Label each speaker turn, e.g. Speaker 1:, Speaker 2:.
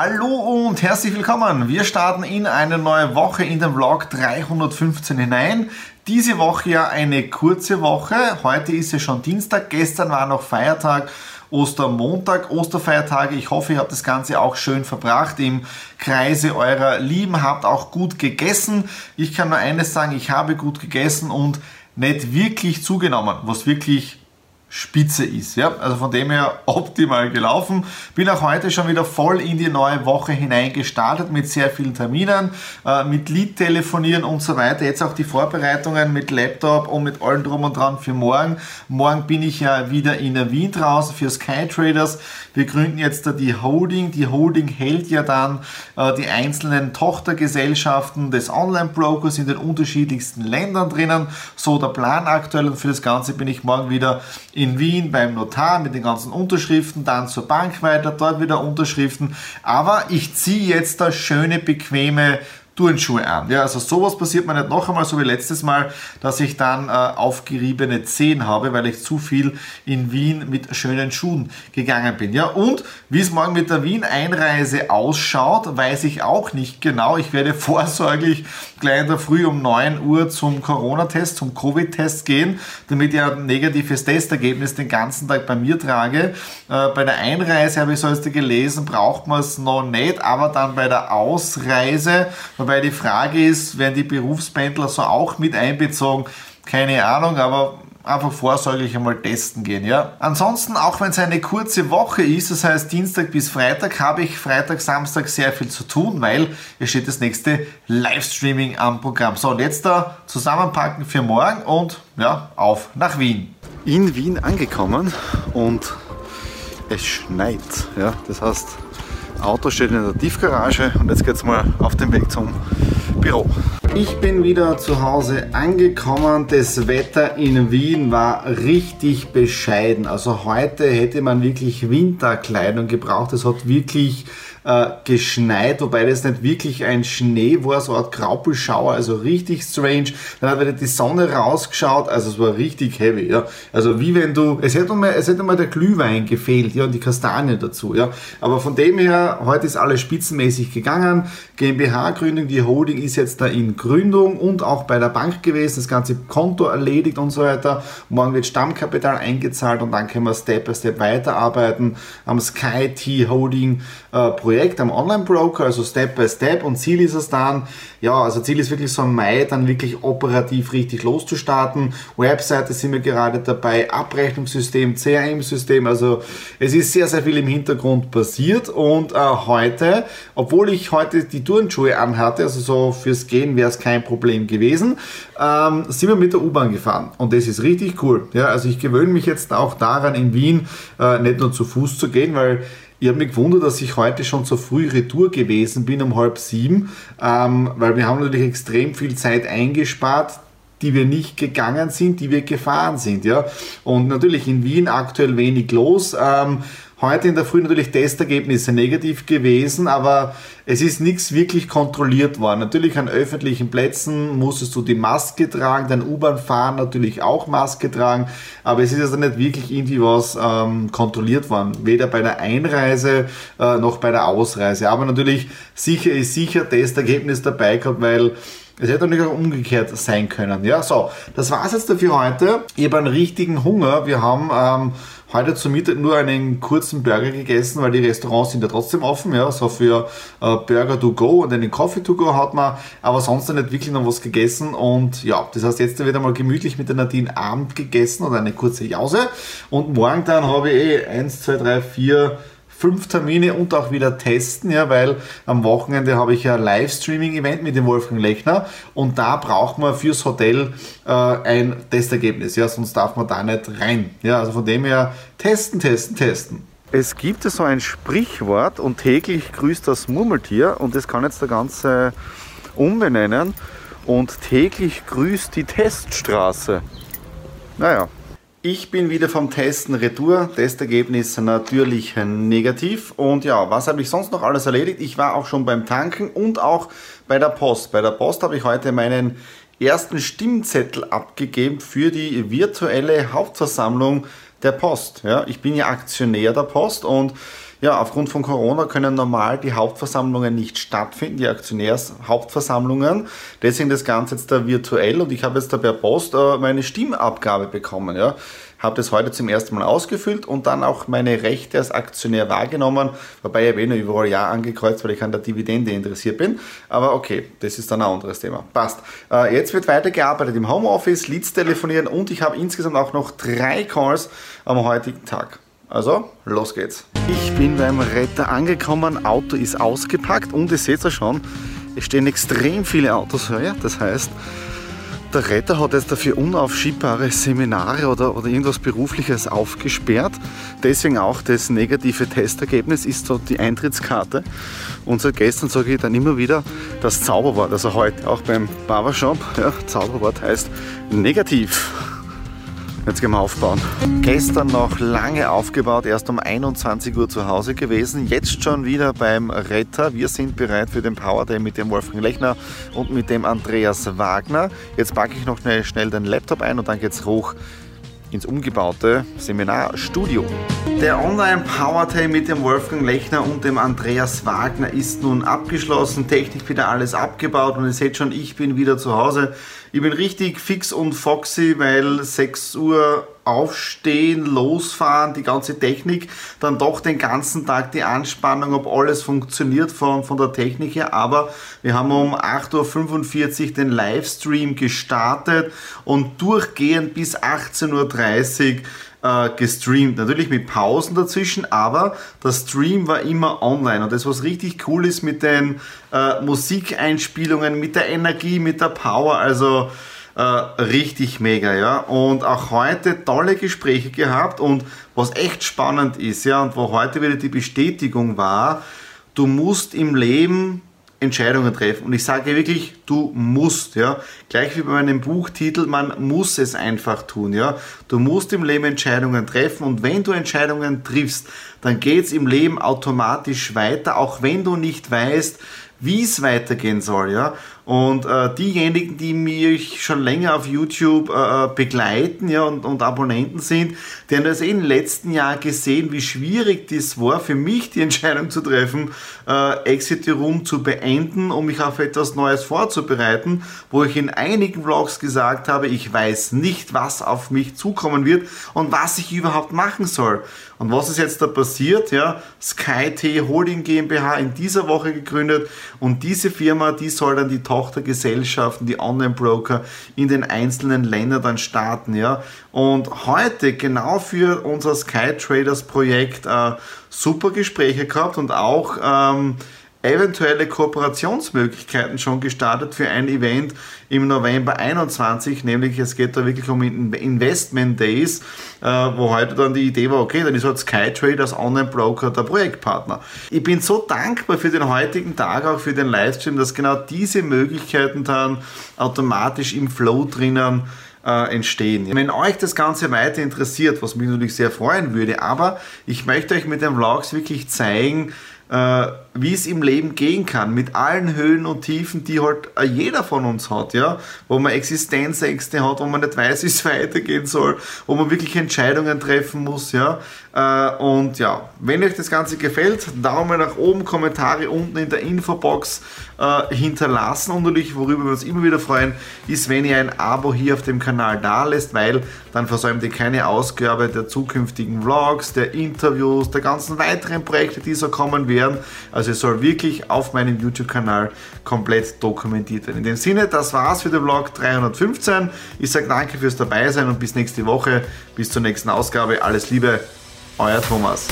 Speaker 1: Hallo und herzlich willkommen. Wir starten in eine neue Woche in den Vlog 315 hinein. Diese Woche ja eine kurze Woche. Heute ist ja schon Dienstag, gestern war noch Feiertag. Ostermontag, Osterfeiertage. Ich hoffe, ihr habt das Ganze auch schön verbracht im Kreise eurer Lieben, habt auch gut gegessen. Ich kann nur eines sagen, ich habe gut gegessen und nicht wirklich zugenommen, was wirklich spitze ist. Ja? Also von dem her optimal gelaufen. Bin auch heute schon wieder voll in die neue Woche hineingestartet mit sehr vielen Terminen, äh, mit Lead telefonieren und so weiter. Jetzt auch die Vorbereitungen mit Laptop und mit allem drum und dran für morgen. Morgen bin ich ja wieder in Wien draußen für Sky Traders. Wir gründen jetzt da die Holding. Die Holding hält ja dann äh, die einzelnen Tochtergesellschaften des Online-Brokers in den unterschiedlichsten Ländern drinnen. So der Plan aktuell und für das Ganze bin ich morgen wieder in Wien beim Notar mit den ganzen Unterschriften, dann zur Bank weiter, dort wieder Unterschriften. Aber ich ziehe jetzt das schöne, bequeme Turnschuhe an. Ja, also sowas passiert mir nicht noch einmal, so wie letztes Mal, dass ich dann äh, aufgeriebene Zehen habe, weil ich zu viel in Wien mit schönen Schuhen gegangen bin. Ja, und wie es morgen mit der Wien-Einreise ausschaut, weiß ich auch nicht genau. Ich werde vorsorglich gleich in der Früh um 9 Uhr zum Corona-Test, zum Covid-Test gehen, damit ich ein negatives Testergebnis den ganzen Tag bei mir trage. Äh, bei der Einreise habe ich so heute gelesen, braucht man es noch nicht, aber dann bei der Ausreise, Wobei die Frage ist, werden die Berufspendler so auch mit einbezogen? Keine Ahnung, aber einfach vorsorglich einmal testen gehen. Ja? Ansonsten, auch wenn es eine kurze Woche ist, das heißt Dienstag bis Freitag, habe ich Freitag, Samstag sehr viel zu tun, weil es steht das nächste Livestreaming am Programm. So, und jetzt da zusammenpacken für morgen und ja, auf nach Wien. In Wien angekommen und es schneit. Ja? Das heißt, Auto steht in der Tiefgarage und jetzt geht es mal auf den Weg zum Büro. Ich bin wieder zu Hause angekommen. Das Wetter in Wien war richtig bescheiden. Also heute hätte man wirklich Winterkleidung gebraucht. Es hat wirklich äh, geschneit, wobei das nicht wirklich ein Schnee war, so Art Graupelschauer, also richtig strange. Dann hat wieder die Sonne rausgeschaut, also es war richtig heavy, ja. Also wie wenn du, es hätte mal, es hätte mal der Glühwein gefehlt, ja, und die Kastanie dazu, ja. Aber von dem her, heute ist alles spitzenmäßig gegangen. GmbH-Gründung, die Holding ist jetzt da in Gründung und auch bei der Bank gewesen, das ganze Konto erledigt und so weiter. Morgen wird Stammkapital eingezahlt und dann können wir Step by Step weiterarbeiten am Sky T Holding äh, Projekt am Online-Broker, also Step by Step. Und Ziel ist es dann, ja, also Ziel ist wirklich so im Mai dann wirklich operativ richtig loszustarten. Webseite sind wir gerade dabei, Abrechnungssystem, CRM-System. Also es ist sehr, sehr viel im Hintergrund passiert. Und äh, heute, obwohl ich heute die Turnschuhe anhatte, also so fürs Gehen wäre es kein Problem gewesen, ähm, sind wir mit der U-Bahn gefahren. Und das ist richtig cool. Ja, also ich gewöhne mich jetzt auch daran, in Wien äh, nicht nur zu Fuß zu gehen, weil ich habe mich gewundert, dass ich heute schon so früh retour gewesen bin, um halb sieben, ähm, weil wir haben natürlich extrem viel Zeit eingespart, die wir nicht gegangen sind, die wir gefahren sind. Ja? Und natürlich in Wien aktuell wenig los. Ähm, Heute in der Früh natürlich Testergebnisse negativ gewesen, aber es ist nichts wirklich kontrolliert worden. Natürlich an öffentlichen Plätzen musstest du die Maske tragen, dein U-Bahn fahren natürlich auch Maske tragen, aber es ist also nicht wirklich irgendwie was ähm, kontrolliert worden. Weder bei der Einreise äh, noch bei der Ausreise. Aber natürlich sicher ist sicher Testergebnis dabei gehabt, weil es hätte natürlich auch umgekehrt sein können. Ja, so, das war's jetzt dafür heute. Ich habe einen richtigen Hunger. Wir haben ähm, heute zum Mittag nur einen kurzen Burger gegessen, weil die Restaurants sind ja trotzdem offen, ja, so für äh, Burger to go und einen Coffee to go hat man, aber sonst nicht wirklich noch was gegessen und ja, das heißt, jetzt wird einmal gemütlich mit der Nadine Abend gegessen oder eine kurze Jause und morgen dann habe ich eh 1, 2, 3, 4, fünf Termine und auch wieder testen, ja, weil am Wochenende habe ich ja Livestreaming-Event mit dem Wolfgang Lechner und da braucht man fürs Hotel äh, ein Testergebnis, ja, sonst darf man da nicht rein. Ja, also von dem her testen, testen, testen. Es gibt so ein Sprichwort und täglich grüßt das Murmeltier und das kann jetzt der ganze umbenennen und täglich grüßt die Teststraße. Naja, ich bin wieder vom Testen retour. Testergebnis natürlich negativ. Und ja, was habe ich sonst noch alles erledigt? Ich war auch schon beim Tanken und auch bei der Post. Bei der Post habe ich heute meinen ersten Stimmzettel abgegeben für die virtuelle Hauptversammlung der Post. Ja, ich bin ja Aktionär der Post und Ja, aufgrund von Corona können normal die Hauptversammlungen nicht stattfinden, die Aktionärshauptversammlungen. Deswegen das Ganze jetzt da virtuell und ich habe jetzt da per Post äh, meine Stimmabgabe bekommen. Ja habe das heute zum ersten Mal ausgefüllt und dann auch meine Rechte als Aktionär wahrgenommen, wobei ich habe eh nur überall Ja angekreuzt, weil ich an der Dividende interessiert bin. Aber okay, das ist dann ein anderes Thema. Passt. Äh, jetzt wird weitergearbeitet im Homeoffice, Leads telefonieren und ich habe insgesamt auch noch drei Calls am heutigen Tag. Also, los geht's. Ich bin beim Retter angekommen, Auto ist ausgepackt und ihr seht ja schon, es stehen extrem viele Autos hier. Das heißt, der Retter hat jetzt dafür unaufschiebbare Seminare oder, oder irgendwas Berufliches aufgesperrt. Deswegen auch das negative Testergebnis ist so die Eintrittskarte. Und seit gestern sage ich dann immer wieder das Zauberwort, also heute auch beim Barbershop. Ja, Zauberwort heißt negativ. Jetzt gehen wir aufbauen. Gestern noch lange aufgebaut, erst um 21 Uhr zu Hause gewesen. Jetzt schon wieder beim Retter. Wir sind bereit für den Power Day mit dem Wolfgang Lechner und mit dem Andreas Wagner. Jetzt packe ich noch schnell den Laptop ein und dann geht's hoch ins umgebaute Seminarstudio. Der Online Power Day mit dem Wolfgang Lechner und dem Andreas Wagner ist nun abgeschlossen. Technik wieder alles abgebaut und ihr seht schon, ich bin wieder zu Hause. Ich bin richtig fix und foxy, weil 6 Uhr aufstehen, losfahren, die ganze Technik, dann doch den ganzen Tag die Anspannung, ob alles funktioniert von, von der Technik her. Aber wir haben um 8.45 Uhr den Livestream gestartet und durchgehend bis 18.30 Uhr äh, gestreamt. Natürlich mit Pausen dazwischen, aber der Stream war immer online. Und das, was richtig cool ist mit den äh, Musikeinspielungen, mit der Energie, mit der Power, also äh, richtig mega, ja. Und auch heute tolle Gespräche gehabt und was echt spannend ist, ja, und wo heute wieder die Bestätigung war, du musst im Leben Entscheidungen treffen. Und ich sage wirklich, du musst, ja. Gleich wie bei meinem Buchtitel, man muss es einfach tun, ja. Du musst im Leben Entscheidungen treffen und wenn du Entscheidungen triffst, dann geht es im Leben automatisch weiter, auch wenn du nicht weißt, wie es weitergehen soll, ja. Und äh, diejenigen, die mich schon länger auf YouTube äh, äh, begleiten ja, und, und Abonnenten sind, die haben das eh im letzten Jahr gesehen, wie schwierig das war für mich, die Entscheidung zu treffen, äh, Exit Room zu beenden, um mich auf etwas Neues vorzubereiten, wo ich in einigen Vlogs gesagt habe, ich weiß nicht, was auf mich zukommen wird und was ich überhaupt machen soll. Und was ist jetzt da passiert? Ja, SkyT Holding GmbH in dieser Woche gegründet und diese Firma, die soll dann die Tochtergesellschaften, die Online-Broker in den einzelnen Ländern dann starten. Ja? Und heute genau für unser Sky Traders Projekt äh, super Gespräche gehabt und auch ähm, eventuelle Kooperationsmöglichkeiten schon gestartet für ein Event im November 21, nämlich es geht da wirklich um Investment Days, äh, wo heute dann die Idee war, okay, dann ist halt Skytrade als Online-Broker der Projektpartner. Ich bin so dankbar für den heutigen Tag, auch für den Livestream, dass genau diese Möglichkeiten dann automatisch im Flow drinnen äh, entstehen. Wenn euch das Ganze weiter interessiert, was mich natürlich sehr freuen würde, aber ich möchte euch mit den Vlogs wirklich zeigen, äh, wie es im Leben gehen kann, mit allen Höhen und Tiefen, die halt jeder von uns hat, ja, wo man Existenzängste hat, wo man nicht weiß, wie es weitergehen soll, wo man wirklich Entscheidungen treffen muss, ja. Äh, und ja, wenn euch das Ganze gefällt, Daumen nach oben, Kommentare unten in der Infobox äh, hinterlassen und natürlich, worüber wir uns immer wieder freuen, ist, wenn ihr ein Abo hier auf dem Kanal da lässt, weil dann versäumt ihr keine Ausgabe der zukünftigen Vlogs, der Interviews, der ganzen weiteren Projekte, die so kommen werden. Also es soll wirklich auf meinem YouTube-Kanal komplett dokumentiert werden. In dem Sinne, das war's für den Vlog 315. Ich sage danke fürs Dabeisein und bis nächste Woche, bis zur nächsten Ausgabe. Alles Liebe, euer Thomas.